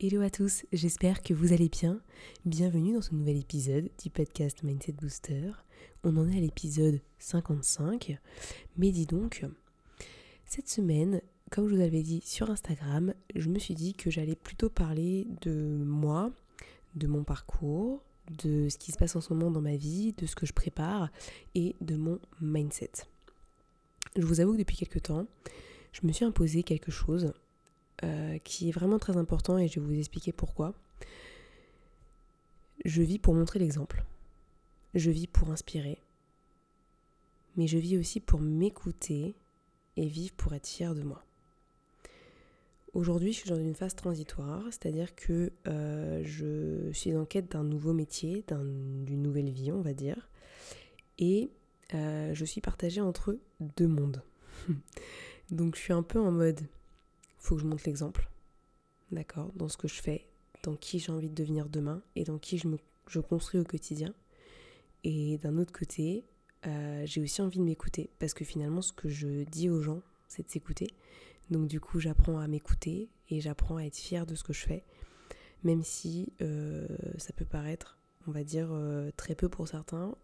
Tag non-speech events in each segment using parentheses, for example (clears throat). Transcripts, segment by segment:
Hello à tous, j'espère que vous allez bien. Bienvenue dans ce nouvel épisode du podcast Mindset Booster. On en est à l'épisode 55. Mais dis donc, cette semaine, comme je vous avais dit sur Instagram, je me suis dit que j'allais plutôt parler de moi, de mon parcours, de ce qui se passe en ce moment dans ma vie, de ce que je prépare et de mon mindset. Je vous avoue que depuis quelques temps, je me suis imposé quelque chose euh, qui est vraiment très important et je vais vous expliquer pourquoi. Je vis pour montrer l'exemple. Je vis pour inspirer. Mais je vis aussi pour m'écouter et vivre pour être fier de moi. Aujourd'hui, je suis dans une phase transitoire, c'est-à-dire que euh, je suis en quête d'un nouveau métier, d'une nouvelle vie, on va dire. Et euh, je suis partagée entre deux mondes. (laughs) Donc je suis un peu en mode que je montre l'exemple. D'accord? Dans ce que je fais, dans qui j'ai envie de devenir demain et dans qui je, me, construis au quotidien. Et d'un autre côté, euh, j'ai aussi envie de m'écouter parce que finalement, ce que je dis aux gens, c'est de s'écouter. Donc, du coup, j'apprends à m'écouter et j'apprends à être fière de ce que je fais, même si euh, ça peut paraître, on va dire, euh, très peu pour certains.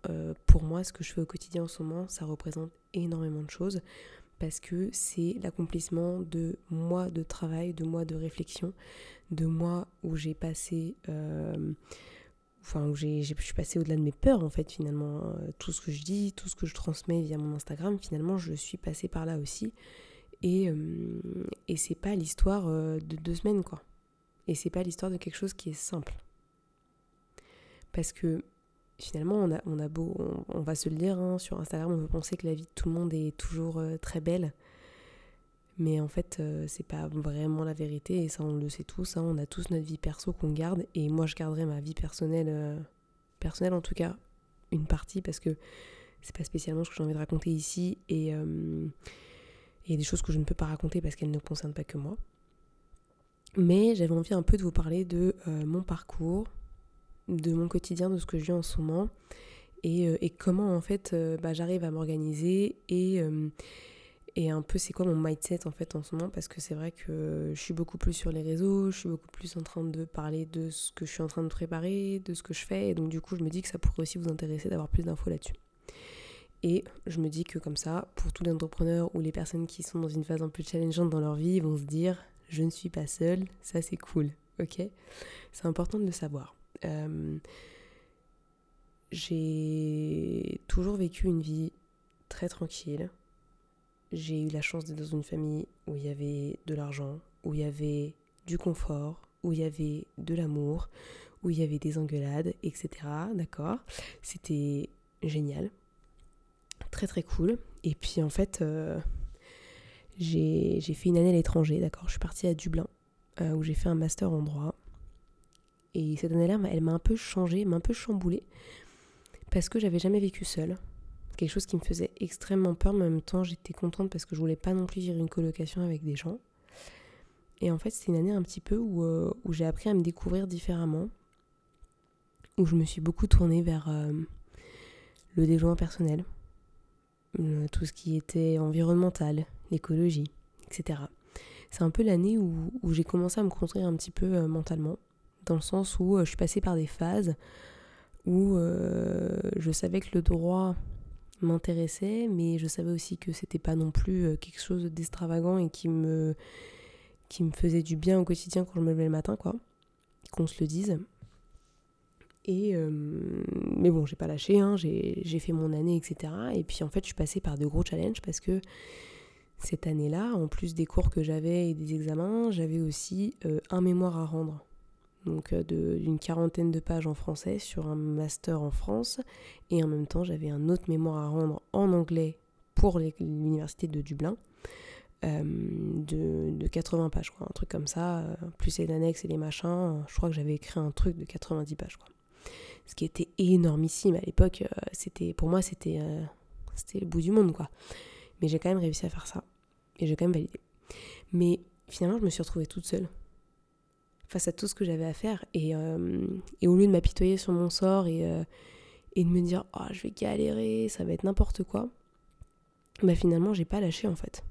pour moi, ce que je fais au quotidien en ce moment, ça représente énormément de choses parce que c'est l'accomplissement de mois de travail, de mois de réflexion, de mois où j'ai passé, euh, enfin où j'ai, je suis passée au-delà de mes peurs en fait finalement. Euh, tout ce que je dis, tout ce que je transmets via mon Instagram, finalement je suis passée par là aussi. Et, euh, et c'est pas l'histoire de deux semaines quoi. Et c'est pas l'histoire de quelque chose qui est simple. Parce que finalement, on a, on a beau, on, va se le dire hein, sur Instagram, on peut penser que la vie de tout le monde est toujours euh, très belle. Mais en fait, euh, c'est pas vraiment la vérité, et ça, on le sait tous. Hein. on a tous notre vie perso qu'on garde, et moi, je garderai ma vie personnelle, euh, personnelle en tout cas, une partie, parce que c'est pas spécialement ce que j'ai envie de raconter ici, et des choses que je ne peux pas raconter parce qu'elles ne concernent pas que moi. Mais j'avais envie un peu de vous parler de mon parcours, de mon quotidien, de ce que je vis en ce moment et, euh, comment en fait euh, bah, j'arrive à m'organiser et, euh, et un peu c'est quoi mon mindset en fait en ce moment parce que c'est vrai que je suis beaucoup plus sur les réseaux, je suis beaucoup plus en train de parler de ce que je suis en train de préparer, de ce que je fais et donc du coup je me dis que ça pourrait aussi vous intéresser d'avoir plus d'infos là-dessus. Et je me dis que comme ça, pour tous les entrepreneurs ou les personnes qui sont dans une phase un peu challengeante dans leur vie, vont se dire je ne suis pas seule, ça c'est cool, ok? C'est important de le savoir. Euh, j'ai toujours vécu une vie très tranquille. J'ai eu la chance d'être dans une famille où il y avait de l'argent, où il y avait du confort, où il y avait de l'amour, où il y avait des engueulades, etc. D'accord? C'était génial. Très très cool. Et puis en fait, euh, j'ai fait une année à l'étranger, d'accord? Je suis partie à Dublin, euh, où j'ai fait un master en droit. Et cette année-là, elle m'a un peu changé, m'a un peu chamboulée, parce que j'avais jamais vécu seule. Quelque chose qui me faisait extrêmement peur, mais en même temps, j'étais contente parce que je voulais pas non plus vivre une colocation avec des gens. Et en fait, c'était une année un petit peu où, euh, où j'ai appris à me découvrir différemment, où je me suis beaucoup tournée vers euh, le développement personnel, euh, tout ce qui était environnemental, l'écologie, etc. C'est un peu l'année où, où j'ai commencé à me construire un petit peu mentalement dans le sens où euh, je suis passée par des phases où euh, je savais que le droit m'intéressait, mais je savais aussi que c'était pas non plus euh, quelque chose d'extravagant et qui me, qui me faisait du bien au quotidien quand je me levais le matin, quoi. Qu'on se le dise. Et mais bon, j'ai pas lâché, hein, j'ai fait mon année, etc. Et puis en fait, je suis passée par de gros challenges parce que cette année-là, en plus des cours que j'avais et des examens, j'avais aussi un mémoire à rendre donc euh, d'une quarantaine de pages en français sur un master en France. Et en même temps, j'avais un autre mémoire à rendre en anglais pour l'université de Dublin. Euh, de, 80 pages, quoi, un truc comme ça, euh, plus les annexes et les machins, je crois que j'avais écrit un truc de 90 pages. Quoi. ce qui était énormissime à l'époque. C'était pour moi, c'était c'était le bout du monde, quoi. Mais j'ai quand même réussi à faire ça. Et j'ai quand même validé. Mais finalement, je me suis retrouvée toute seule face à tout ce que j'avais à faire. Et, et, au lieu de m'apitoyer sur mon sort et, et de me dire, oh, je vais galérer, ça va être n'importe quoi, bah finalement, j'ai pas lâché en fait.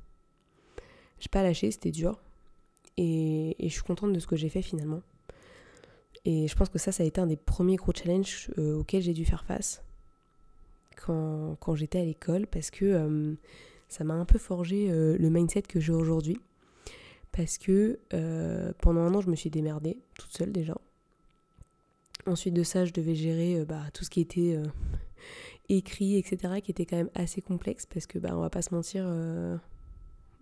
J'ai pas lâché, c'était dur. Et, je suis contente de ce que j'ai fait finalement. Et je pense que ça, ça a été un des premiers gros challenges euh, auxquels j'ai dû faire face quand, quand j'étais à l'école parce que euh, ça m'a un peu forgé euh, le mindset que j'ai aujourd'hui. Parce que pendant un an, je me suis démerdée toute seule déjà. Ensuite de ça, je devais gérer bah, tout ce qui était (laughs) écrit, etc., qui était quand même assez complexe parce que, bah, on va pas se mentir,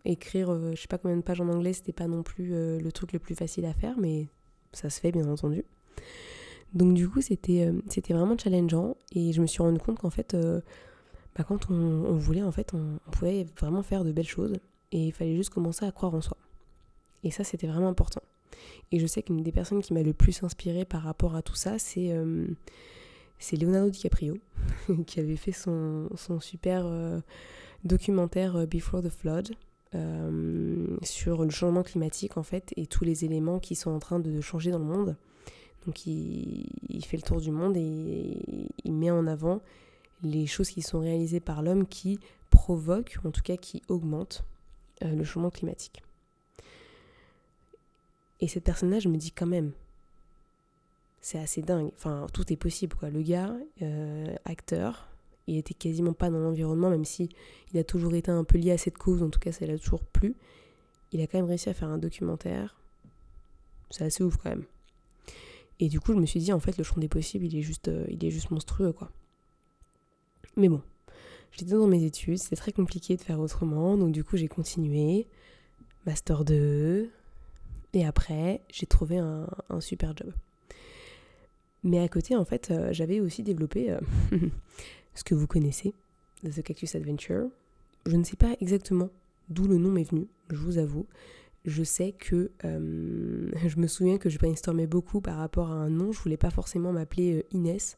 écrire, euh, je sais pas combien de pages en anglais, c'était pas non plus euh, le truc le plus facile à faire, mais ça se fait bien entendu. Donc du coup, c'était euh, c'était vraiment challengeant et je me suis rendu compte qu'en fait, bah, quand on, voulait, en fait, on, pouvait vraiment faire de belles choses et il fallait juste commencer à croire en soi. Et ça, c'était vraiment important. Et je sais qu'une des personnes qui m'a le plus inspirée par rapport à tout ça, c'est c'est Leonardo DiCaprio, (laughs) qui avait fait son, super documentaire Before the Flood, euh, sur le changement climatique en fait et tous les éléments qui sont en train de changer dans le monde. Donc il, fait le tour du monde et il met en avant les choses qui sont réalisées par l'homme qui provoquent, en tout cas qui augmentent euh, le changement climatique. Et cette personne-là, je me dis quand même, c'est assez dingue. Enfin, tout est possible, quoi. Le gars, euh, acteur, il était quasiment pas dans l'environnement, même si il a toujours été un peu lié à cette cause, en tout cas ça l'a toujours plu. Il a quand même réussi à faire un documentaire. C'est assez ouf quand même. Et du coup, je me suis dit, en fait, le champ des possibles, il est juste, euh, il est juste monstrueux, quoi. Mais bon, j'étais dans mes études, c'était très compliqué de faire autrement, donc du coup, j'ai continué. Master 2. Et après, j'ai trouvé un, super job. Mais à côté, en fait, euh, j'avais aussi développé euh, (laughs) ce que vous connaissez, The Cactus Adventure. Je ne sais pas exactement d'où le nom m'est venu, je vous avoue. Je sais que euh, (laughs) je me souviens que je brainstormais beaucoup par rapport à un nom. Je voulais pas forcément m'appeler Inès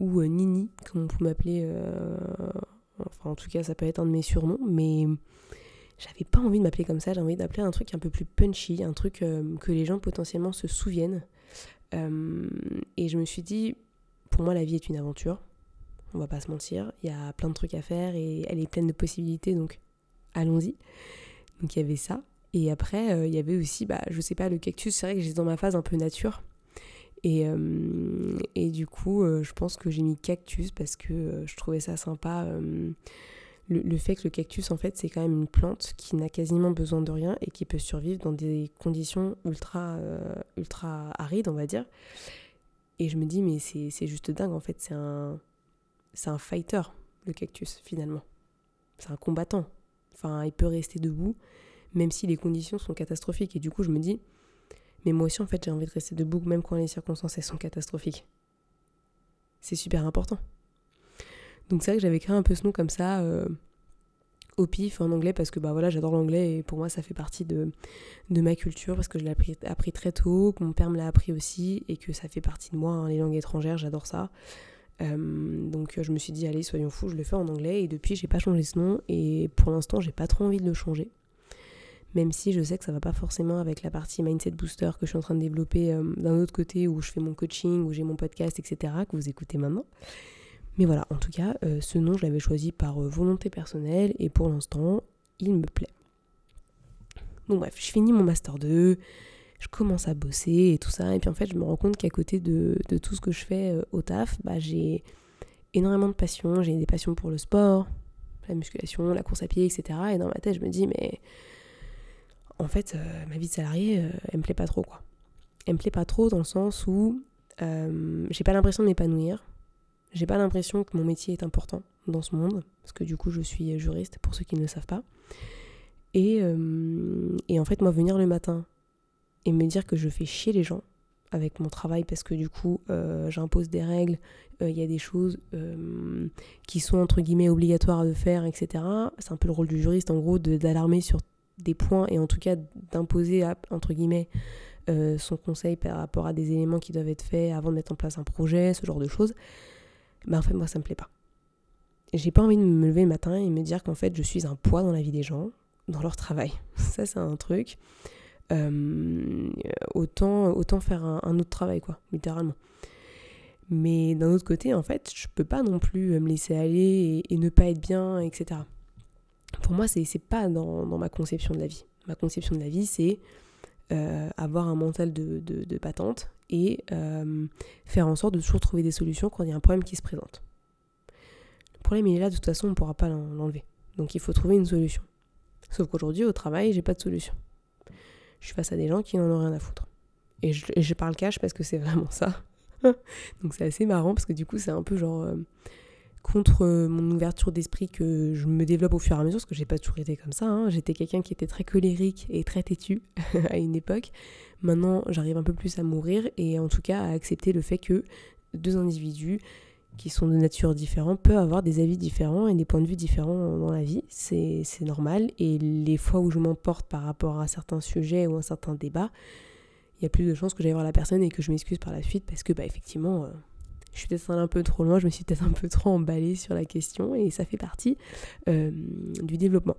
ou Nini, comme on peut m'appeler. enfin, en tout cas, ça peut être un de mes surnoms, mais j'avais pas envie de m'appeler comme ça. J'ai envie d'appeler un truc un peu plus punchy, un truc que les gens potentiellement se souviennent. et je me suis dit, pour moi, la vie est une aventure on va pas se mentir. Il y a plein de trucs à faire et elle est pleine de possibilités, donc allons-y. Donc il y avait ça. Et après, euh, il y avait aussi, bah, je sais pas, le cactus, c'est vrai que j'étais dans ma phase un peu nature. Et, euh, et du coup, euh, je pense que j'ai mis cactus parce que je trouvais ça sympa. Le, fait que le cactus, en fait, c'est quand même une plante qui n'a quasiment besoin de rien et qui peut survivre dans des conditions ultra, ultra arides, on va dire. Et je me dis, mais c'est juste dingue, en fait, c'est un c'est un fighter, le cactus, finalement. C'est un combattant. Enfin, il peut rester debout, même si les conditions sont catastrophiques. Et du coup, je me dis, mais moi aussi, en fait, j'ai envie de rester debout, même quand les circonstances, elles sont catastrophiques. C'est super important. Donc c'est vrai que j'avais créé un peu ce nom comme ça, euh, au pif, en anglais, parce que bah voilà, j'adore l'anglais, et pour moi, ça fait partie de, ma culture, parce que je l'ai appris, appris, très tôt, que mon père me l'a appris aussi, et que ça fait partie de moi, hein, les langues étrangères, j'adore ça. Euh, donc je me suis dit allez soyons fous, je le fais en anglais et depuis j'ai pas changé ce nom et pour l'instant j'ai pas trop envie de le changer. Même si je sais que ça va pas forcément avec la partie mindset booster que je suis en train de développer euh, d'un autre côté où je fais mon coaching, où j'ai mon podcast, etc. que vous écoutez maintenant. Mais voilà, en tout cas, euh, ce nom je l'avais choisi par volonté personnelle et pour l'instant il me plaît. Donc bref, je finis mon master 2, je commence à bosser et tout ça. Et puis en fait, je me rends compte qu'à côté de, tout ce que je fais euh, au taf, bah, j'ai énormément de passion. J'ai des passions pour le sport, la musculation, la course à pied, etc. Et dans ma tête, je me dis, mais en fait, euh, ma vie de salarié, euh, elle me plaît pas trop, quoi. Elle me plaît pas trop dans le sens où j'ai pas l'impression de m'épanouir. J'ai pas l'impression que mon métier est important dans ce monde, parce que du coup, je suis juriste, pour ceux qui ne le savent pas. Et, et en fait, moi, venir le matin et me dire que je fais chier les gens avec mon travail parce que du coup euh, j'impose des règles, euh, il y a des choses euh, qui sont entre guillemets obligatoires de faire, etc. C'est un peu le rôle du juriste en gros d'alarmer sur des points et en tout cas d'imposer entre guillemets euh, son conseil par rapport à des éléments qui doivent être faits avant de mettre en place un projet, ce genre de choses, ben en fait moi ça me plaît pas. J'ai pas envie de me lever le matin et me dire qu'en fait je suis un poids dans la vie des gens, dans leur travail. (laughs) Ça c'est un truc. Euh, autant, autant faire un, autre travail quoi, littéralement. Mais d'un autre côté, en fait, je peux pas non plus me laisser aller et, ne pas être bien, etc. Pour moi, c'est pas dans, ma conception de la vie. Ma conception de la vie, c'est euh, avoir un mental de, patente et euh, faire en sorte de toujours trouver des solutions quand il y a un problème qui se présente. Le problème il est là, de toute façon on ne pourra pas l'enlever. Donc il faut trouver une solution. Sauf qu'aujourd'hui au travail j'ai pas de solution. Je suis face à des gens qui n'en ont rien à foutre. Et je, parle cash parce que c'est (laughs) vraiment ça. Donc c'est assez marrant parce que du coup c'est un peu genre... Euh, contre euh, mon ouverture d'esprit que je me développe au fur et à mesure, parce que j'ai pas toujours été comme ça. Hein. J'étais quelqu'un qui était très colérique et très têtu (laughs) à une époque. Maintenant, j'arrive un peu plus à mourir et en tout cas à accepter le fait que deux individus qui sont de nature différente peuvent avoir des avis différents et des points de vue différents dans la vie. C'est normal. Et les fois où je m'emporte par rapport à certains sujets ou à un certain débat, il y a plus de chances que j'aille voir la personne et que je m'excuse par la suite parce que, bah, effectivement, euh, je suis peut-être un peu trop loin, je me suis peut-être un peu trop emballée sur la question et ça fait partie euh, du développement.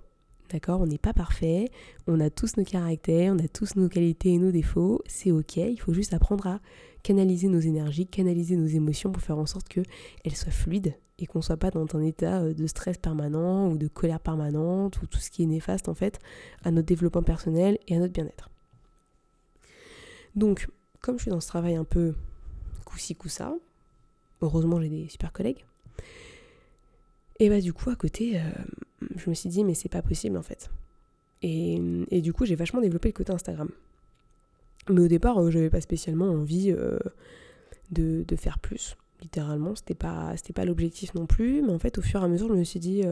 D'accord? On n'est pas parfait, on a tous nos caractères, on a tous nos qualités et nos défauts, c'est ok, il faut juste apprendre à canaliser nos énergies, canaliser nos émotions pour faire en sorte qu'elles soient fluides et qu'on ne soit pas dans un état euh, de stress permanent ou de colère permanente ou tout ce qui est néfaste en fait à notre développement personnel et à notre bien-être. Donc, comme je suis dans ce travail un peu coup-ci, coup-ça, Heureusement, j'ai des super collègues. Et bah, du coup, à côté, euh, je me suis dit, mais c'est pas possible en fait. Et, du coup, j'ai vachement développé le côté Instagram. Mais au départ, euh, j'avais pas spécialement envie euh, de, faire plus. Littéralement, c'était pas, pas l'objectif non plus. Mais en fait, au fur et à mesure, je me suis dit,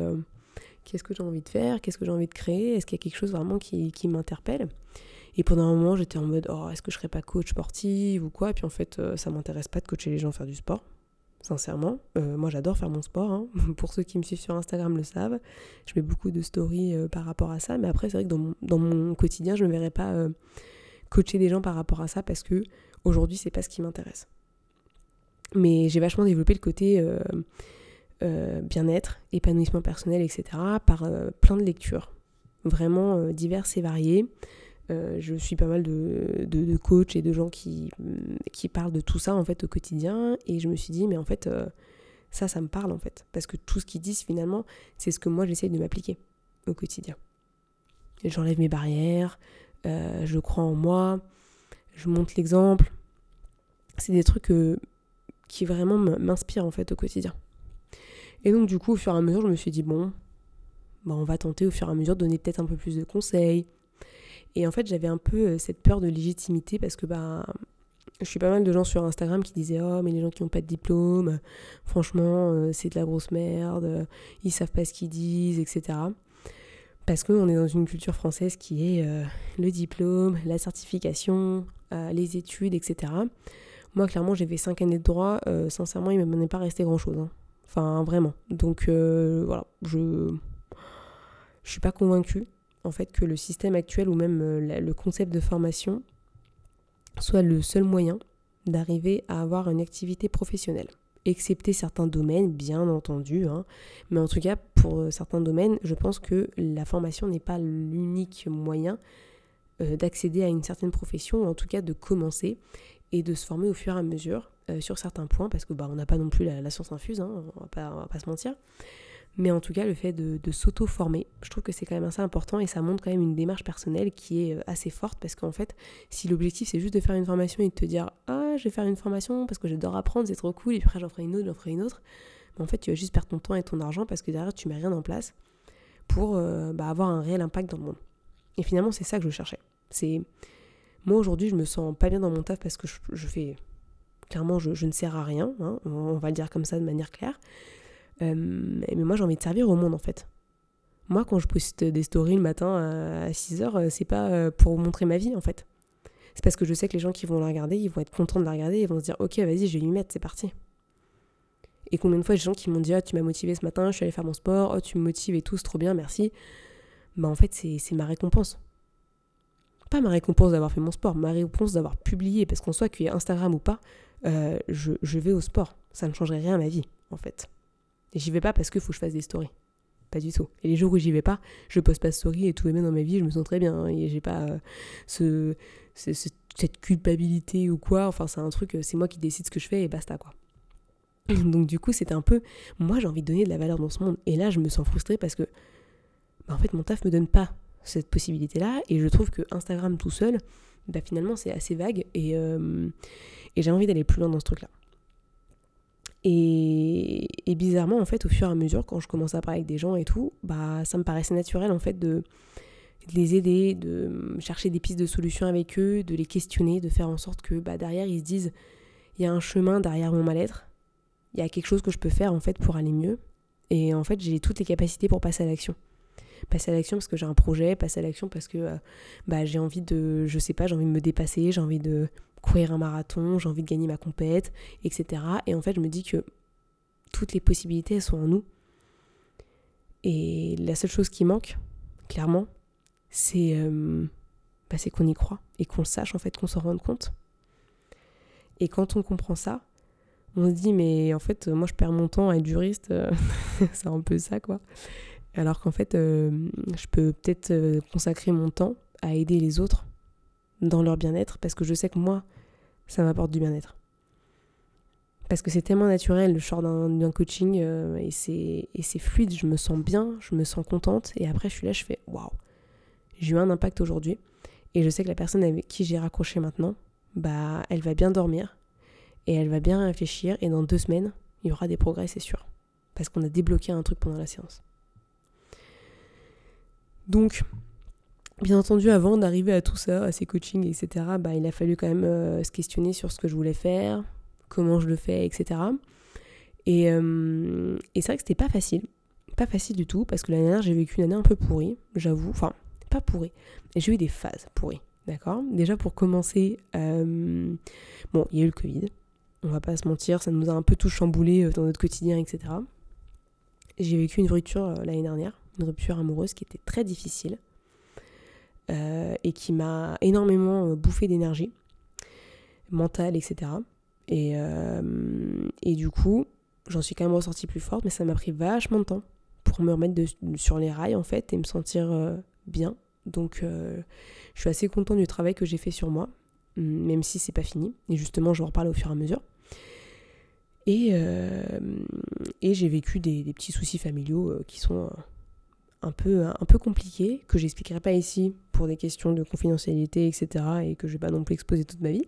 qu'est-ce que j'ai envie de faire? Qu'est-ce que j'ai envie de créer? Est-ce qu'il y a quelque chose vraiment qui, qui m'interpelle? Et pendant un moment, j'étais en mode, oh, est-ce que je serais pas coach sportive ou quoi? Et puis en fait, ça m'intéresse pas de coacher les gens à faire du sport sincèrement. Euh, moi, j'adore faire mon sport. Hein. (laughs) Pour ceux qui me suivent sur Instagram le savent. Je mets beaucoup de stories euh, par rapport à ça. Mais après, c'est vrai que dans mon, quotidien, je ne me verrais pas euh, coacher des gens par rapport à ça parce que aujourd'hui, c'est pas ce qui m'intéresse. Mais j'ai vachement développé le côté bien-être, épanouissement personnel, etc. par plein de lectures. Vraiment diverses et variées. Euh, je suis pas mal de, de, coachs et de gens qui, qui parlent de tout ça en fait au quotidien et je me suis dit mais en fait euh, ça ça me parle en fait parce que tout ce qu'ils disent finalement c'est ce que moi j'essaye de m'appliquer au quotidien. J'enlève mes barrières, euh, je crois en moi, je montre l'exemple. C'est des trucs qui vraiment m'inspirent en fait au quotidien. Et donc du coup au fur et à mesure je me suis dit bon bah, on va tenter au fur et à mesure de donner peut-être un peu plus de conseils, et en fait, j'avais un peu euh, cette peur de légitimité parce que bah, je suis pas mal de gens sur Instagram qui disaient Oh, mais les gens qui n'ont pas de diplôme, franchement, euh, c'est de la grosse merde, euh, ils savent pas ce qu'ils disent, etc. Parce qu'on est dans une culture française qui est le diplôme, la certification, les études, etc. Moi, clairement, j'ai fait 5 années de droit. sincèrement, il ne m'en est pas resté grand-chose. Hein. Enfin, vraiment. Donc, voilà, je ne suis pas convaincue en fait que le système actuel ou même euh, le concept de formation soit le seul moyen d'arriver à avoir une activité professionnelle. Excepté certains domaines, bien entendu, hein. mais en tout cas pour euh, certains domaines, je pense que la formation n'est pas l'unique moyen euh, d'accéder à une certaine profession, ou en tout cas de commencer et de se former au fur et à mesure sur certains points, parce que bah, on n'a pas non plus la, science infuse, hein, on, va pas, va pas se mentir. Mais en tout cas, le fait de, s'auto-former, je trouve que c'est quand même assez important et ça montre quand même une démarche personnelle qui est euh, assez forte parce qu'en fait, si l'objectif c'est juste de faire une formation et de te dire Ah, je vais faire une formation parce que j'adore apprendre, c'est trop cool, et puis après j'en ferai une autre, j'en ferai une autre, en fait, tu vas juste perdre ton temps et ton argent parce que derrière, tu mets rien en place pour euh, bah, avoir un réel impact dans le monde. Et finalement, c'est ça que je cherchais. C'est moi aujourd'hui, je me sens pas bien dans mon taf parce que je, fais clairement, je, ne sers à rien, hein, on va le dire comme ça de manière claire. Euh, mais moi, j'ai envie de servir au monde en fait. Moi, quand je poste des stories le matin à 6 heures, euh, c'est pas euh, pour montrer ma vie en fait. C'est parce que je sais que les gens qui vont la regarder, ils vont être contents de la regarder, ils vont se dire Ok, vas-y, je vais y mettre, c'est parti. Et combien de fois, des gens qui m'ont dit Ah, tu m'as motivé ce matin, je suis allée faire mon sport, oh, tu me motives et tout, c'est trop bien, merci. Bah, en fait, c'est ma récompense. pas ma récompense d'avoir fait mon sport, ma récompense d'avoir publié, parce qu'en soit qu'il y ait Instagram ou pas, euh, je, je, vais au sport. Ça ne changerait rien à ma vie, en fait. J'y vais pas parce qu'il faut que je fasse des stories. Pas du tout. Et les jours où j'y vais pas, je poste pas de story et tout est bien dans ma vie, je me sens très bien. Hein, et j'ai pas euh, ce, cette culpabilité ou quoi. Enfin, c'est un truc, c'est moi qui décide ce que je fais et basta, quoi. (clears throat) Donc du coup, c'était un peu, moi j'ai envie de donner de la valeur dans ce monde. Et là, je me sens frustrée parce que, bah, en fait, mon taf me donne pas cette possibilité-là. Et je trouve que Instagram tout seul, bah, finalement, c'est assez vague. Et, euh, et j'ai envie d'aller plus loin dans ce truc-là. Et, bizarrement, en fait, au fur et à mesure, quand je commence à parler avec des gens et tout, bah, ça me paraissait naturel, en fait, de, de les aider, de chercher des pistes de solutions avec eux, de les questionner, de faire en sorte que bah, derrière, ils se disent, il y a un chemin derrière mon mal-être, il y a quelque chose que je peux faire, en fait, pour aller mieux. Et en fait, j'ai toutes les capacités pour passer à l'action passer à l'action parce que j'ai un projet, passer à l'action parce que euh, bah, j'ai envie de, je sais pas, j'ai envie de me dépasser, j'ai envie de courir un marathon, j'ai envie de gagner ma compète, etc. Et en fait, je me dis que toutes les possibilités, elles sont en nous. Et la seule chose qui manque, clairement, c'est euh, bah, qu'on y croit et qu'on sache en fait, qu'on s'en rende compte. Et quand on comprend ça, on se dit mais en fait moi je perds mon temps à être juriste, euh, (laughs) c'est un peu ça quoi. Alors qu'en fait, euh, je peux peut-être consacrer mon temps à aider les autres dans leur bien-être parce que je sais que moi, ça m'apporte du bien-être. Parce que c'est tellement naturel, le sort d'un coaching euh, et c'est fluide, je me sens bien, je me sens contente et après je suis là, je fais waouh, j'ai eu un impact aujourd'hui et je sais que la personne avec qui j'ai raccroché maintenant, bah elle va bien dormir et elle va bien réfléchir et dans deux semaines, il y aura des progrès, c'est sûr. Parce qu'on a débloqué un truc pendant la séance. Donc, bien entendu, avant d'arriver à tout ça, à ces coachings, etc., bah, il a fallu quand même euh, se questionner sur ce que je voulais faire, comment je le fais, etc. Euh, et, c'est vrai que c'était pas facile. Pas facile du tout, parce que l'année dernière, j'ai vécu une année un peu pourrie, j'avoue. Enfin, pas pourrie. J'ai eu des phases pourries, d'accord? Déjà, pour commencer, euh, bon, il y a eu le Covid. On va pas se mentir, ça nous a un peu tout chamboulé dans notre quotidien, etc. J'ai vécu une rupture l'année dernière une rupture amoureuse qui était très difficile euh, et qui m'a énormément euh, bouffé d'énergie mentale, etc. Et, euh, et du coup, j'en suis quand même ressortie plus forte, mais ça m'a pris vachement de temps pour me remettre sur les rails en fait et me sentir bien. Donc je suis assez contente du travail que j'ai fait sur moi, même si c'est pas fini. Et justement, je en reparler au fur et à mesure. Et, j'ai vécu des, petits soucis familiaux qui sont un peu, un peu compliqué, que j'expliquerai pas ici pour des questions de confidentialité, etc. et que je vais pas non plus exposer toute ma vie,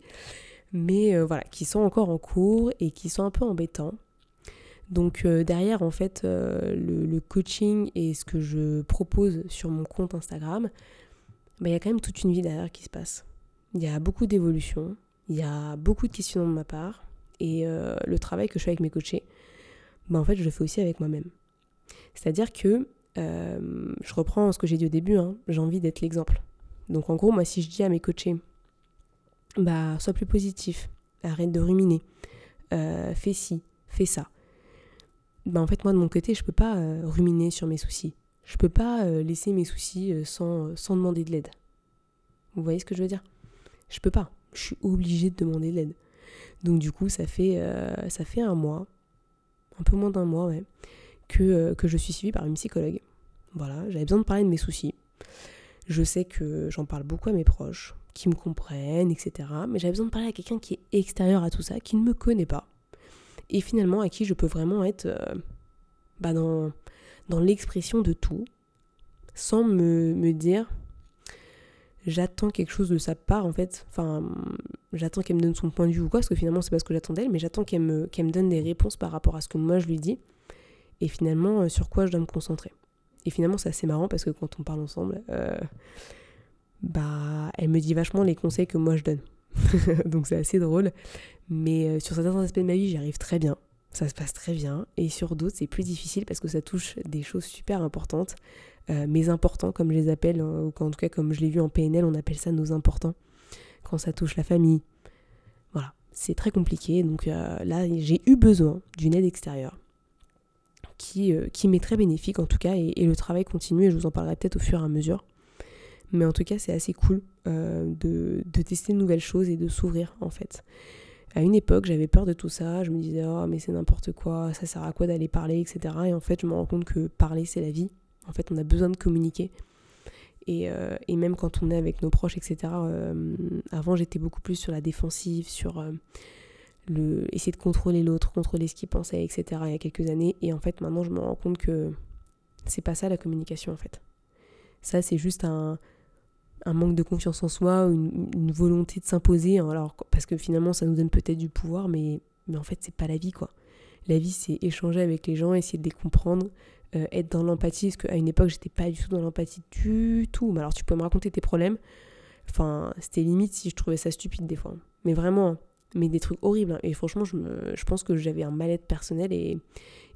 mais euh, voilà, qui sont encore en cours et qui sont un peu embêtants. Donc euh, derrière, en fait, euh, le, coaching et ce que je propose sur mon compte Instagram, bah, il y a quand même toute une vie derrière qui se passe. Il y a beaucoup d'évolution, il y a beaucoup de questions de ma part, et le travail que je fais avec mes coachés, bah, en fait, je le fais aussi avec moi-même. C'est-à-dire que euh, je reprends ce que j'ai dit au début, hein, j'ai envie d'être l'exemple. Donc en gros, moi, si je dis à mes coachés, bah, sois plus positif, arrête de ruminer, euh, fais ci, fais ça. Bah, en fait, moi, de mon côté, je peux pas euh, ruminer sur mes soucis. Je peux pas laisser mes soucis sans, sans demander de l'aide. Vous voyez ce que je veux dire? Je peux pas. Je suis obligée de demander de l'aide. Donc du coup, ça fait, ça fait un mois, un peu moins d'un mois, ouais, euh, que, je suis suivie par une psychologue. Voilà, j'avais besoin de parler de mes soucis. Je sais que j'en parle beaucoup à mes proches, qui me comprennent, etc. Mais j'avais besoin de parler à quelqu'un qui est extérieur à tout ça, qui ne me connaît pas. Et finalement, à qui je peux vraiment être euh, bah dans, dans l'expression de tout, sans me, me dire j'attends quelque chose de sa part en fait. Enfin, j'attends qu'elle me donne son point de vue ou quoi, parce que finalement c'est pas ce que j'attends d'elle, mais j'attends qu'elle me, qu'elle me donne des réponses par rapport à ce que moi je lui dis et finalement euh, sur quoi je dois me concentrer? Et finalement c'est assez marrant parce que quand on parle ensemble, euh, bah elle me dit vachement les conseils que moi je donne. (laughs) Donc c'est assez drôle. Mais euh, sur certains aspects de ma vie j'y arrive très bien. Ça se passe très bien. Et sur d'autres c'est plus difficile parce que ça touche des choses super importantes. mais importants comme je les appelle, ou en tout cas comme je l'ai vu en PNL, on appelle ça nos importants. Quand ça touche la famille. Voilà, c'est très compliqué. Donc là j'ai eu besoin d'une aide extérieure qui, euh, qui m'est très bénéfique en tout cas et, le travail continue et je vous en parlerai peut-être au fur et à mesure. Mais en tout cas c'est assez cool de, de, tester de nouvelles choses et de s'ouvrir en fait. À une époque, j'avais peur de tout ça, je me disais, oh mais c'est n'importe quoi, ça sert à quoi d'aller parler, etc. Et en fait, je me rends compte que parler, c'est la vie. En fait, on a besoin de communiquer. Et, euh, et, même quand on est avec nos proches, etc. Euh, avant, j'étais beaucoup plus sur la défensive, sur euh, essayer de contrôler l'autre, contrôler ce qu'il pensait, etc. il y a quelques années. Et en fait, maintenant, je me rends compte que c'est pas ça la communication, en fait. Ça, c'est juste un, manque de confiance en soi, une, une volonté de s'imposer. Alors, parce que finalement, ça nous donne peut-être du pouvoir, mais, mais en fait, c'est pas la vie, quoi. La vie, c'est échanger avec les gens, essayer de les comprendre, euh, être dans l'empathie, parce qu'à une époque, j'étais pas du tout dans l'empathie du tout. Mais alors, tu peux me raconter tes problèmes? Enfin, c'était limite si je trouvais ça stupide des fois. Mais vraiment, mais des trucs horribles. Hein. Et franchement, je, pense que j'avais un mal-être personnel et,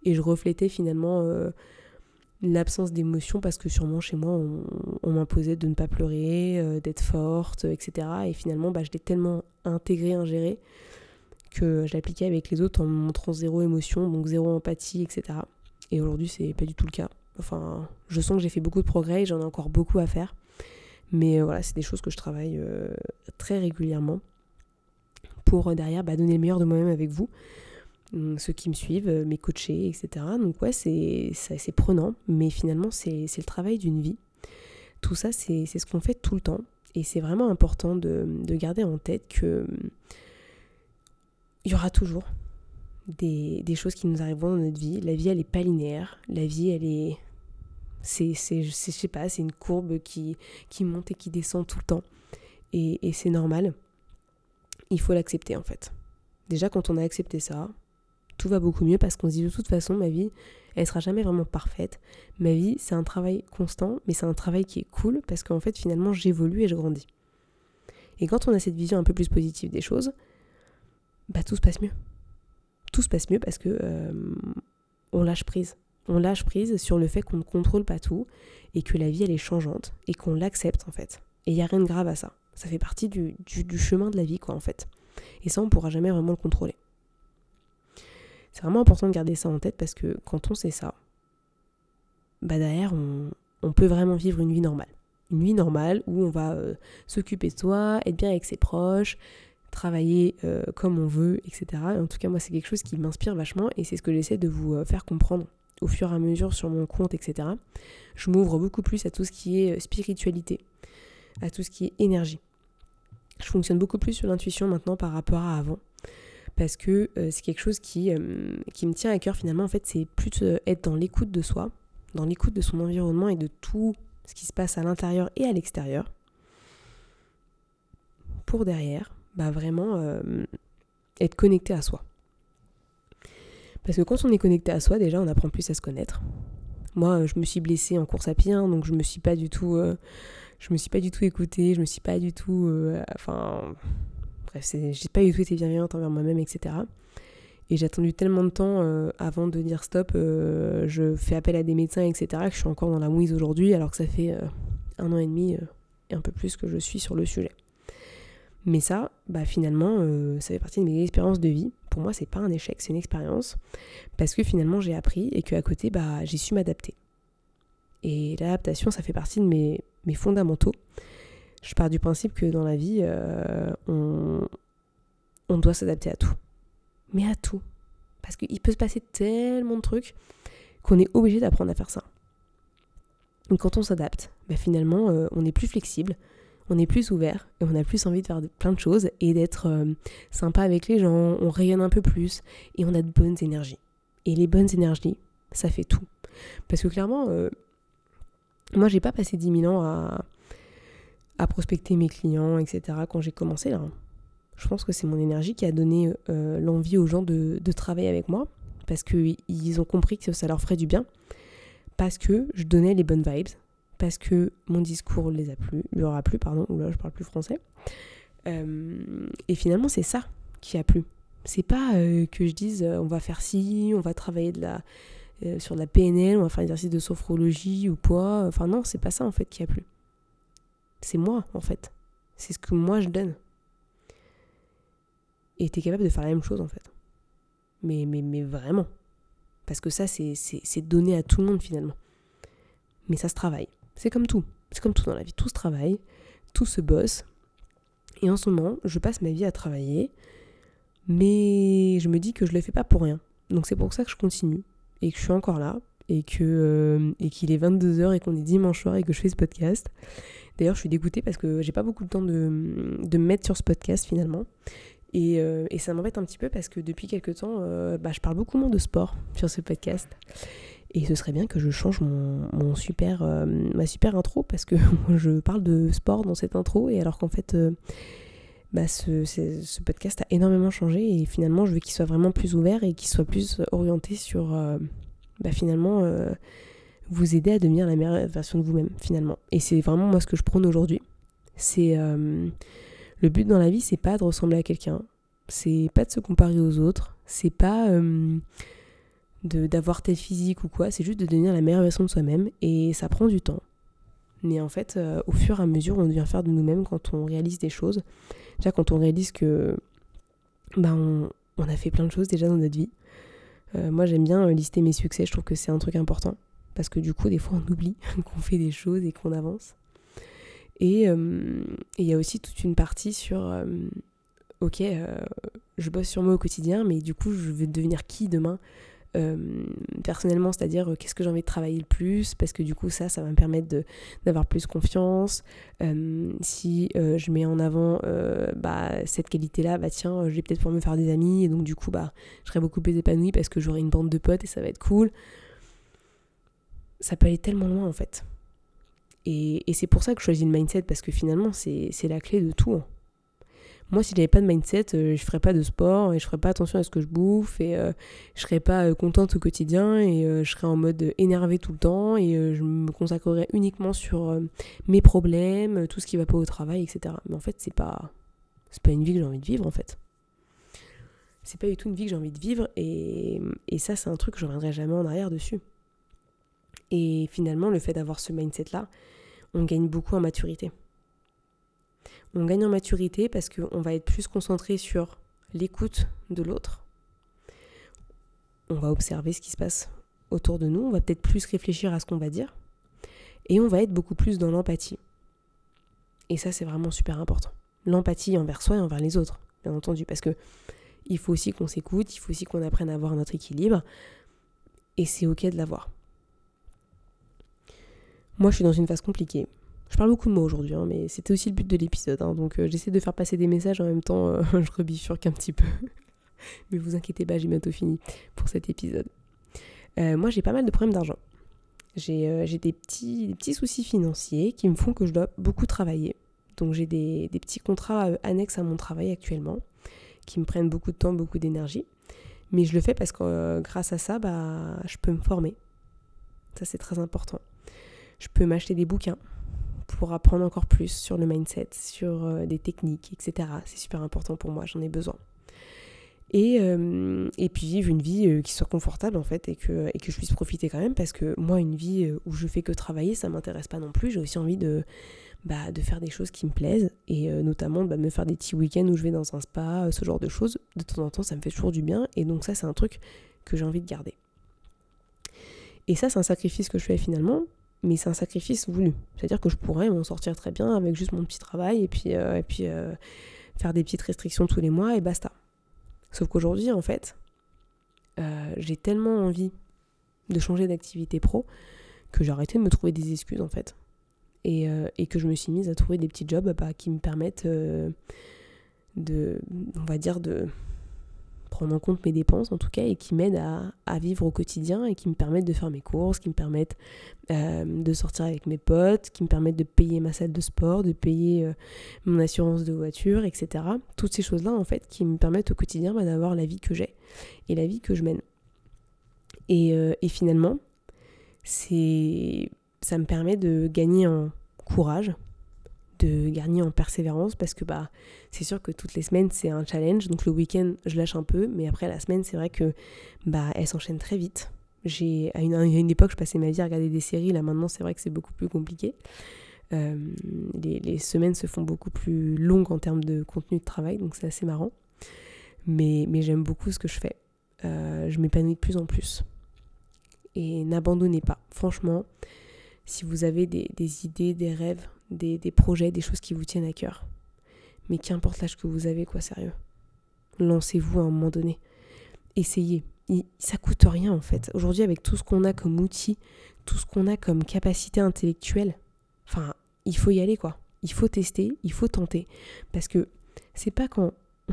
je reflétais finalement euh, l'absence d'émotion parce que sûrement chez moi, on, m'imposait de ne pas pleurer, euh, d'être forte, etc. Et finalement, bah, je l'ai tellement intégré, ingéré que je l'appliquais avec les autres en montrant zéro émotion, donc zéro empathie, etc. Et aujourd'hui, c'est pas du tout le cas. Enfin, je sens que j'ai fait beaucoup de progrès et j'en ai encore beaucoup à faire. Mais euh, voilà, c'est des choses que je travaille très régulièrement pour euh, derrière bah, donner le meilleur de moi-même avec vous, hum, ceux qui me suivent, mes coachés, etc. Donc ouais, c'est assez prenant, mais finalement, c'est le travail d'une vie. Tout ça, c'est ce qu'on fait tout le temps. Et c'est vraiment important de, de, garder en tête que hum, il y aura toujours des, choses qui nous arriveront dans notre vie. La vie, elle n'est pas linéaire. La vie, elle est. C'est, c'est, je sais pas, c'est une courbe qui, qui monte et qui descend tout le temps. Et, et c'est normal. Il faut l'accepter en fait. Déjà, quand on a accepté ça, tout va beaucoup mieux parce qu'on se dit de toute façon, ma vie, elle sera jamais vraiment parfaite. Ma vie, c'est un travail constant, mais c'est un travail qui est cool parce qu'en fait, finalement, j'évolue et je grandis. Et quand on a cette vision un peu plus positive des choses, bah tout se passe mieux tout se passe mieux parce que euh, on lâche prise. On lâche prise sur le fait qu'on ne contrôle pas tout et que la vie elle est changeante et qu'on l'accepte en fait. Et il n'y a rien de grave à ça. Ça fait partie du, chemin de la vie quoi en fait. Et ça on pourra jamais vraiment le contrôler. C'est vraiment important de garder ça en tête parce que quand on sait ça, bah derrière on, peut vraiment vivre une vie normale. Une vie normale où on va euh, s'occuper de soi, être bien avec ses proches, travailler euh, comme on veut, etc. en tout cas, moi, c'est quelque chose qui m'inspire vachement et c'est ce que j'essaie de vous euh, faire comprendre au fur et à mesure sur mon compte, etc. Je m'ouvre beaucoup plus à tout ce qui est spiritualité, à tout ce qui est énergie. Je fonctionne beaucoup plus sur l'intuition maintenant par rapport à avant. Parce que c'est quelque chose qui, qui me tient à cœur finalement. En fait, c'est plus être dans l'écoute de soi, dans l'écoute de son environnement et de tout ce qui se passe à l'intérieur et à l'extérieur. Pour derrière, bah vraiment euh, être connecté à soi. Parce que quand on est connecté à soi, déjà, on apprend plus à se connaître. Moi, je me suis blessée en course à pied, hein, donc je me suis pas du tout, euh, je me suis pas du tout écoutée, je me suis pas du tout, euh, enfin, bref, j'ai pas du tout été bienveillante envers moi-même, etc. Et j'ai attendu tellement de temps avant de dire stop, je fais appel à des médecins, etc., que je suis encore dans la mouise aujourd'hui, alors que ça fait un an et demi et un peu plus que je suis sur le sujet. Mais ça, bah finalement, euh, ça fait partie de mes expériences de vie. Pour moi, c'est pas un échec, c'est une expérience. Parce que finalement, j'ai appris et qu'à côté, bah, j'ai su m'adapter. Et l'adaptation, ça fait partie de mes, mes, fondamentaux. Je pars du principe que dans la vie, euh, on, doit s'adapter à tout. Mais à tout. Parce qu'il peut se passer tellement de trucs qu'on est obligé d'apprendre à faire ça. Quand on s'adapte, bah finalement, euh, on est plus flexible, on est plus ouvert et on a plus envie de faire plein de choses et d'être euh, sympa avec les gens, on rayonne un peu plus et on a de bonnes énergies. Et les bonnes énergies, ça fait tout. Parce que clairement, moi j'ai pas passé 10 000 ans à, prospecter mes clients, etc. quand j'ai commencé là. Je pense que c'est mon énergie qui a donné euh, l'envie aux gens de, travailler avec moi parce qu'ils ont compris que ça leur ferait du bien. Parce que je donnais les bonnes vibes, parce que mon discours les a plu, lui aura plu, pardon, ou là je parle plus français. Euh, et finalement, c'est ça qui a plu. C'est pas euh, que je dise on va faire ci, on va travailler de la, sur de la PNL, on va faire un exercice de sophrologie ou quoi. Enfin, non, c'est pas ça en fait qui a plu. C'est moi en fait. C'est ce que moi je donne. Et t'es capable de faire la même chose en fait. Mais, mais, vraiment. Parce que ça, c'est donné à tout le monde finalement. Mais ça se travaille. C'est comme tout. C'est comme tout dans la vie. Tout se travaille. tout se bosse. Et en ce moment, je passe ma vie à travailler, mais je me dis que je le fais pas pour rien. Donc c'est pour ça que je continue et que je suis encore là et que euh, et qu'il est 22h et qu'on est dimanche soir et que je fais ce podcast. D'ailleurs, je suis dégoûtée parce que j'ai pas beaucoup de temps de, de me mettre sur ce podcast finalement. Et, euh, et ça m'embête un petit peu parce que depuis quelques temps, euh, bah, je parle beaucoup moins de sport sur ce podcast. Et ce serait bien que je change mon, mon super, ma super intro parce que (laughs) je parle de sport dans cette intro et alors qu'en fait bah, ce, ce, podcast a énormément changé et finalement je veux qu'il soit vraiment plus ouvert et qu'il soit plus orienté sur euh, bah, finalement euh, vous aider à devenir la meilleure version de vous-même finalement. Et c'est vraiment moi ce que je prône aujourd'hui. C'est euh, le but dans la vie, c'est pas de ressembler à quelqu'un, c'est pas de se comparer aux autres, c'est pas d'avoir tel physique ou quoi, c'est juste de devenir la meilleure version de soi-même et ça prend du temps. Mais en fait, au fur et à mesure, on devient faire de nous-mêmes quand on réalise des choses. Déjà, quand on réalise que bah, on, a fait plein de choses déjà dans notre vie. Euh, moi, j'aime bien lister mes succès, je trouve que c'est un truc important. Parce que du coup, des fois, on oublie (laughs) qu'on fait des choses et qu'on avance. Et euh, il y a aussi toute une partie sur, euh, ok, je bosse sur moi au quotidien, mais du coup, je veux devenir qui demain? Euh, personnellement, c'est-à-dire euh, qu'est-ce que j'ai envie de travailler le plus, parce que du coup ça, ça va me permettre d'avoir plus confiance. Euh, si je mets en avant bah, cette qualité-là, bah tiens, je vais peut-être pouvoir me faire des amis, et donc du coup, bah, je serai beaucoup plus épanouie parce que j'aurai une bande de potes et ça va être cool. Ça peut aller tellement loin en fait. Et, et c'est pour ça que je choisis le mindset, parce que finalement, c'est la clé de tout. Hein. Moi, si j'avais pas de mindset, euh, je ferais pas de sport et je ferais pas attention à ce que je bouffe et euh, je serais pas euh, contente au quotidien et je serais en mode énervé tout le temps et je me consacrerais uniquement sur mes problèmes, tout ce qui va pas au travail, etc. Mais en fait, c'est pas pas une vie que j'ai envie de vivre en fait. C'est pas du tout une vie que j'ai envie de vivre et, ça, c'est un truc que je reviendrai jamais en arrière dessus. Et finalement, le fait d'avoir ce mindset là, on gagne beaucoup en maturité. On gagne en maturité parce qu'on va être plus concentré sur l'écoute de l'autre. On va observer ce qui se passe autour de nous, on va peut-être plus réfléchir à ce qu'on va dire et on va être beaucoup plus dans l'empathie. Et ça c'est vraiment super important. L'empathie envers soi et envers les autres, bien entendu, parce que il faut aussi qu'on s'écoute, il faut aussi qu'on apprenne à avoir notre équilibre et c'est OK de l'avoir. Moi, je suis dans une phase compliquée. Je parle beaucoup de moi aujourd'hui, hein, mais c'était aussi le but de l'épisode. Hein, donc euh, j'essaie de faire passer des messages en même temps, euh, (laughs) je rebifurque un petit peu. (laughs) mais vous inquiétez pas, j'ai bientôt fini pour cet épisode. Euh, moi j'ai pas mal de problèmes d'argent. J'ai des, petits, soucis financiers qui me font que je dois beaucoup travailler. Donc j'ai des, des, petits contrats annexes à mon travail actuellement qui me prennent beaucoup de temps, beaucoup d'énergie. Mais je le fais parce que grâce à ça, bah, je peux me former. Ça c'est très important. Je peux m'acheter des bouquins pour apprendre encore plus sur le mindset, sur euh, des techniques, etc. C'est super important pour moi, j'en ai besoin. Et, euh, puis vivre une vie euh, qui soit confortable en fait et que, et je puisse profiter quand même parce que moi une vie où je fais que travailler ça m'intéresse pas non plus j'ai aussi envie de, bah, faire des choses qui me plaisent et notamment bah, me faire des petits week-ends où je vais dans un spa ce genre de choses de temps en temps ça me fait toujours du bien et donc ça c'est un truc que j'ai envie de garder et ça c'est un sacrifice que je fais finalement mais c'est un sacrifice voulu. C'est-à-dire que je pourrais m'en sortir très bien avec juste mon petit travail et puis, euh, et puis euh, faire des petites restrictions tous les mois et basta. Sauf qu'aujourd'hui, en fait, euh, j'ai tellement envie de changer d'activité pro que j'ai arrêté de me trouver des excuses en fait. Et, et que je me suis mise à trouver des petits jobs bah, qui me permettent de, on va dire, de, prendre en compte mes dépenses en tout cas et qui m'aident à, vivre au quotidien et qui me permettent de faire mes courses, qui me permettent euh, de sortir avec mes potes, qui me permettent de payer ma salle de sport, de payer euh, mon assurance de voiture, etc. Toutes ces choses-là en fait qui me permettent au quotidien bah, d'avoir la vie que j'ai et la vie que je mène. Et, euh, et finalement, ça me permet de gagner en courage, de gagner en persévérance parce que bah c'est sûr que toutes les semaines c'est un challenge. Donc le week-end je lâche un peu mais après la semaine c'est vrai que bah elle s'enchaîne très vite. J'ai à une, une, époque je passais ma vie à regarder des séries. Là maintenant c'est vrai que c'est beaucoup plus compliqué. Euh, les, les, semaines se font beaucoup plus longues en termes de contenu de travail donc c'est assez marrant. Mais, mais j'aime beaucoup ce que je fais. Euh, je m'épanouis de plus en plus. Et n'abandonnez pas. Franchement si vous avez des, des idées, des rêves, des, des projets, des choses qui vous tiennent à cœur. Mais qu'importe l'âge que vous avez, quoi, sérieux. Lancez-vous à un moment donné. Essayez. Ça coûte rien en fait. Aujourd'hui, avec tout ce qu'on a comme outils, tout ce qu'on a comme capacité intellectuelle, enfin, il faut y aller quoi. Il faut tester, il faut tenter. Parce que c'est pas quand (laughs)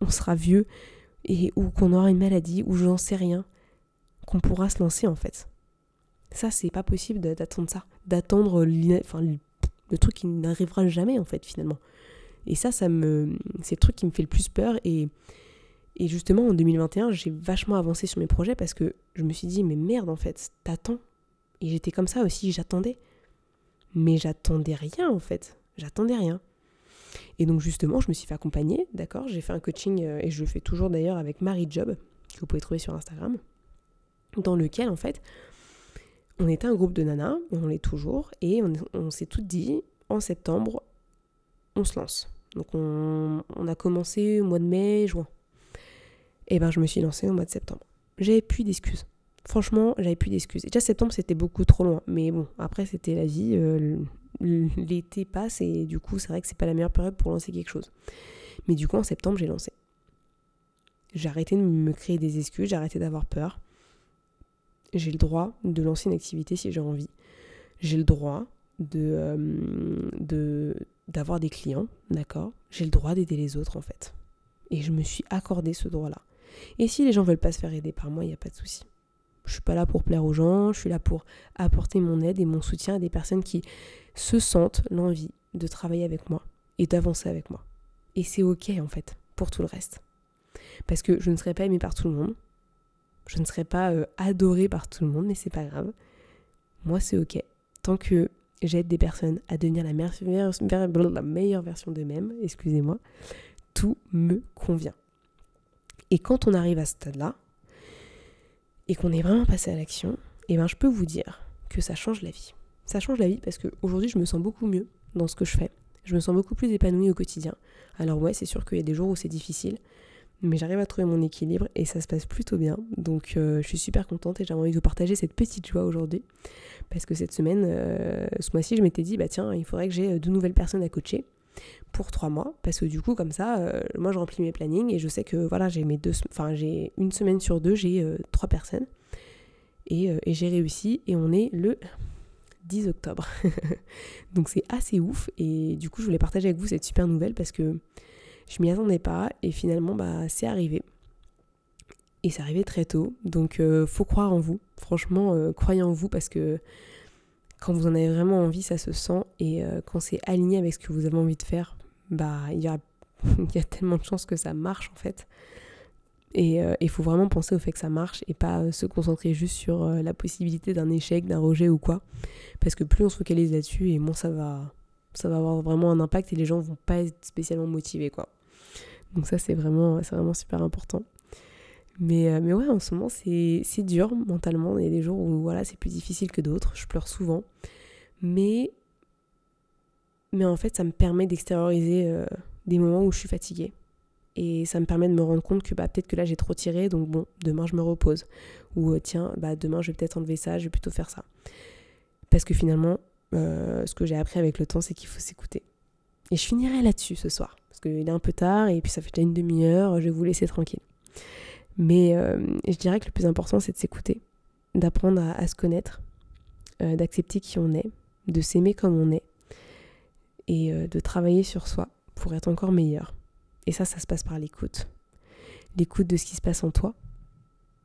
on sera vieux et ou qu'on aura une maladie ou j'en sais rien qu'on pourra se lancer en fait. Ça, c'est pas possible d'attendre ça. D'attendre enfin, le truc qui n'arrivera jamais en fait finalement. Et ça, ça me, c'est le truc qui me fait le plus peur. Et, et justement, en 2021, j'ai vachement avancé sur mes projets parce que je me suis dit, mais merde, en fait, t'attends. Et j'étais comme ça aussi, j'attendais. Mais j'attendais rien, en fait. J'attendais rien. Et donc, justement, je me suis fait accompagner, d'accord? J'ai fait un coaching, euh, et je le fais toujours d'ailleurs avec Marie Job, que vous pouvez trouver sur Instagram, dans lequel, en fait, on était un groupe de nanas, on l'est toujours, et on, s'est toutes dit, en septembre, on se lance. Donc on, a commencé au mois de mai, juin. Et ben je me suis lancée au mois de septembre. J'avais plus d'excuses. Franchement, j'avais plus d'excuses. déjà septembre c'était beaucoup trop loin. Mais bon, après c'était la vie. Euh, l'été passe et du coup c'est vrai que c'est pas la meilleure période pour lancer quelque chose. Mais du coup en septembre j'ai lancé. J'ai arrêté de me créer des excuses, j'ai arrêté d'avoir peur. J'ai le droit de lancer une activité si j'ai envie. J'ai le droit de, euh, d'avoir des clients, d'accord? J'ai le droit d'aider les autres en fait. Et je me suis accordé ce droit-là. Et si les gens veulent pas se faire aider par moi, il n'y a pas de souci. Je suis pas là pour plaire aux gens, je suis là pour apporter mon aide et mon soutien à des personnes qui se sentent l'envie de travailler avec moi et d'avancer avec moi. Et c'est ok en fait pour tout le reste. Parce que je ne serai pas aimée par tout le monde, je ne serai pas euh, adorée par tout le monde, mais c'est pas grave. Moi c'est ok. Tant que j'aide des personnes à devenir la meilleure, version d'eux-mêmes, excusez-moi, tout me convient. Et quand on arrive à ce stade-là, et qu'on est vraiment passé à l'action, et eh ben je peux vous dire que ça change la vie. Ça change la vie parce qu'aujourd'hui je me sens beaucoup mieux dans ce que je fais. Je me sens beaucoup plus épanouie au quotidien. Alors ouais, c'est sûr qu'il y a des jours où c'est difficile, mais j'arrive à trouver mon équilibre et ça se passe plutôt bien. Donc euh, je suis super contente et j'ai envie de vous partager cette petite joie aujourd'hui. Parce que cette semaine, euh, ce mois-ci, je m'étais dit, bah tiens, il faudrait que j'ai euh, deux nouvelles personnes à coacher pour trois mois. Parce que du coup, comme ça, moi je remplis mes plannings et je sais que voilà, j'ai mes deux enfin j'ai une semaine sur deux, j'ai trois personnes. Et, et j'ai réussi et on est le 10 octobre. (laughs) Donc c'est assez ouf et du coup je voulais partager avec vous cette super nouvelle parce que je m'y attendais pas et finalement bah c'est arrivé. Et c'est arrivé très tôt, donc euh, faut croire en vous. Franchement, euh, croyez en vous parce que quand vous en avez vraiment envie, ça se sent et euh, quand c'est aligné avec ce que vous avez envie de faire, bah il y a, (laughs) y a tellement de chances que ça marche en fait. Et il faut vraiment penser au fait que ça marche et pas se concentrer juste sur la possibilité d'un échec, d'un rejet ou quoi. Parce que plus on se focalise là-dessus et moins ça va, ça va avoir vraiment un impact et les gens vont pas être spécialement motivés quoi. Donc ça, c'est vraiment, super important. Mais, euh, mais ouais, en ce moment, c'est, c'est dur mentalement. Il y a des jours où voilà, c'est plus difficile que d'autres. Je pleure souvent. Mais, mais en fait, ça me permet d'extérioriser euh, des moments où je suis fatiguée. Et ça me permet de me rendre compte que bah, peut-être que là, j'ai trop tiré. Donc bon, demain, je me repose. Ou euh, tiens, bah, demain, je vais peut-être enlever ça. Je vais plutôt faire ça. Parce que finalement, ce que j'ai appris avec le temps, c'est qu'il faut s'écouter. Et je finirai là-dessus ce soir parce qu'il est un peu tard et puis ça fait déjà une demi-heure, je vais vous laisser tranquille. Mais euh, je dirais que le plus important, c'est de s'écouter, d'apprendre à, se connaître, euh, d'accepter qui on est, de s'aimer comme on est et euh, de travailler sur soi pour être encore meilleur. Et ça, ça se passe par l'écoute. L'écoute de ce qui se passe en toi,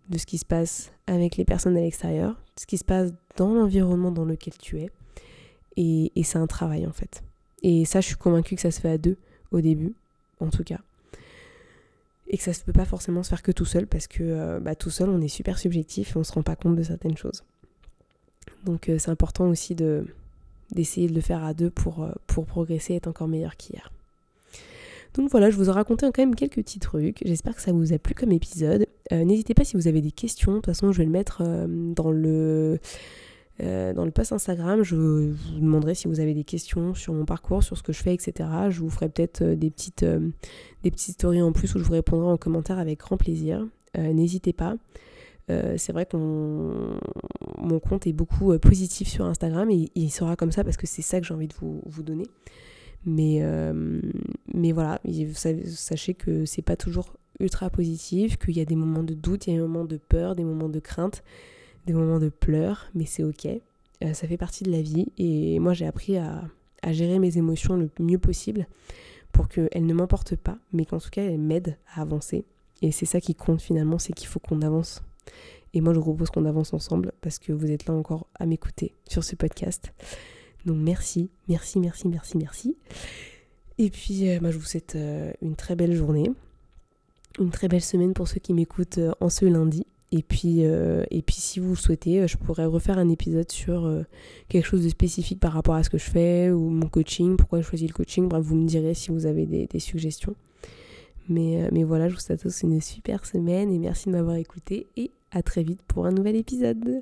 de ce qui se passe avec les personnes à l'extérieur, de ce qui se passe dans l'environnement dans lequel tu es. Et, et c'est un travail en fait. Et ça, je suis convaincue que ça se fait à deux au début, en tout cas. Et que ça ne peut pas forcément se faire que tout seul, parce que euh, bah, tout seul, on est super subjectif et on ne se rend pas compte de certaines choses. Donc euh, c'est important aussi de, d'essayer de le faire à deux pour, euh, pour progresser et être encore meilleur qu'hier. Donc voilà, je vous ai raconté quand même quelques petits trucs. J'espère que ça vous a plu comme épisode. N'hésitez pas si vous avez des questions. De toute façon, je vais le mettre dans le euh, dans le post Instagram, je vous demanderai si vous avez des questions sur mon parcours, sur ce que je fais, etc. Je vous ferai peut-être euh, des petites, euh, des petites stories en plus où je vous répondrai en commentaire avec grand plaisir. N'hésitez pas. C'est vrai que mon compte est beaucoup positif sur Instagram et il sera comme ça parce que c'est ça que j'ai envie de vous, vous donner. Mais, mais voilà, sachez que c'est pas toujours ultra positif, qu'il y a des moments de doute, il y a des moments de peur, des moments de crainte, des moments de pleurs, mais c'est ok. ça fait partie de la vie et moi j'ai appris à, gérer mes émotions le mieux possible pour qu'elles ne m'emportent pas, mais qu'en tout cas elles m'aident à avancer. Et c'est ça qui compte finalement, c'est qu'il faut qu'on avance. Et moi je propose qu'on avance ensemble parce que vous êtes là encore à m'écouter sur ce podcast. Donc merci, merci, merci, merci, merci. Et puis euh, moi je vous souhaite euh, une très belle journée, une très belle semaine pour ceux qui m'écoutent euh, en ce lundi. Et puis, euh, et puis si vous le souhaitez, euh, je pourrais refaire un épisode sur euh, quelque chose de spécifique par rapport à ce que je fais ou mon coaching, pourquoi je choisis le coaching. Bref, vous me direz si vous avez des, suggestions. Mais, mais voilà, je vous souhaite tous une super semaine et merci de m'avoir écouté et à très vite pour un nouvel épisode.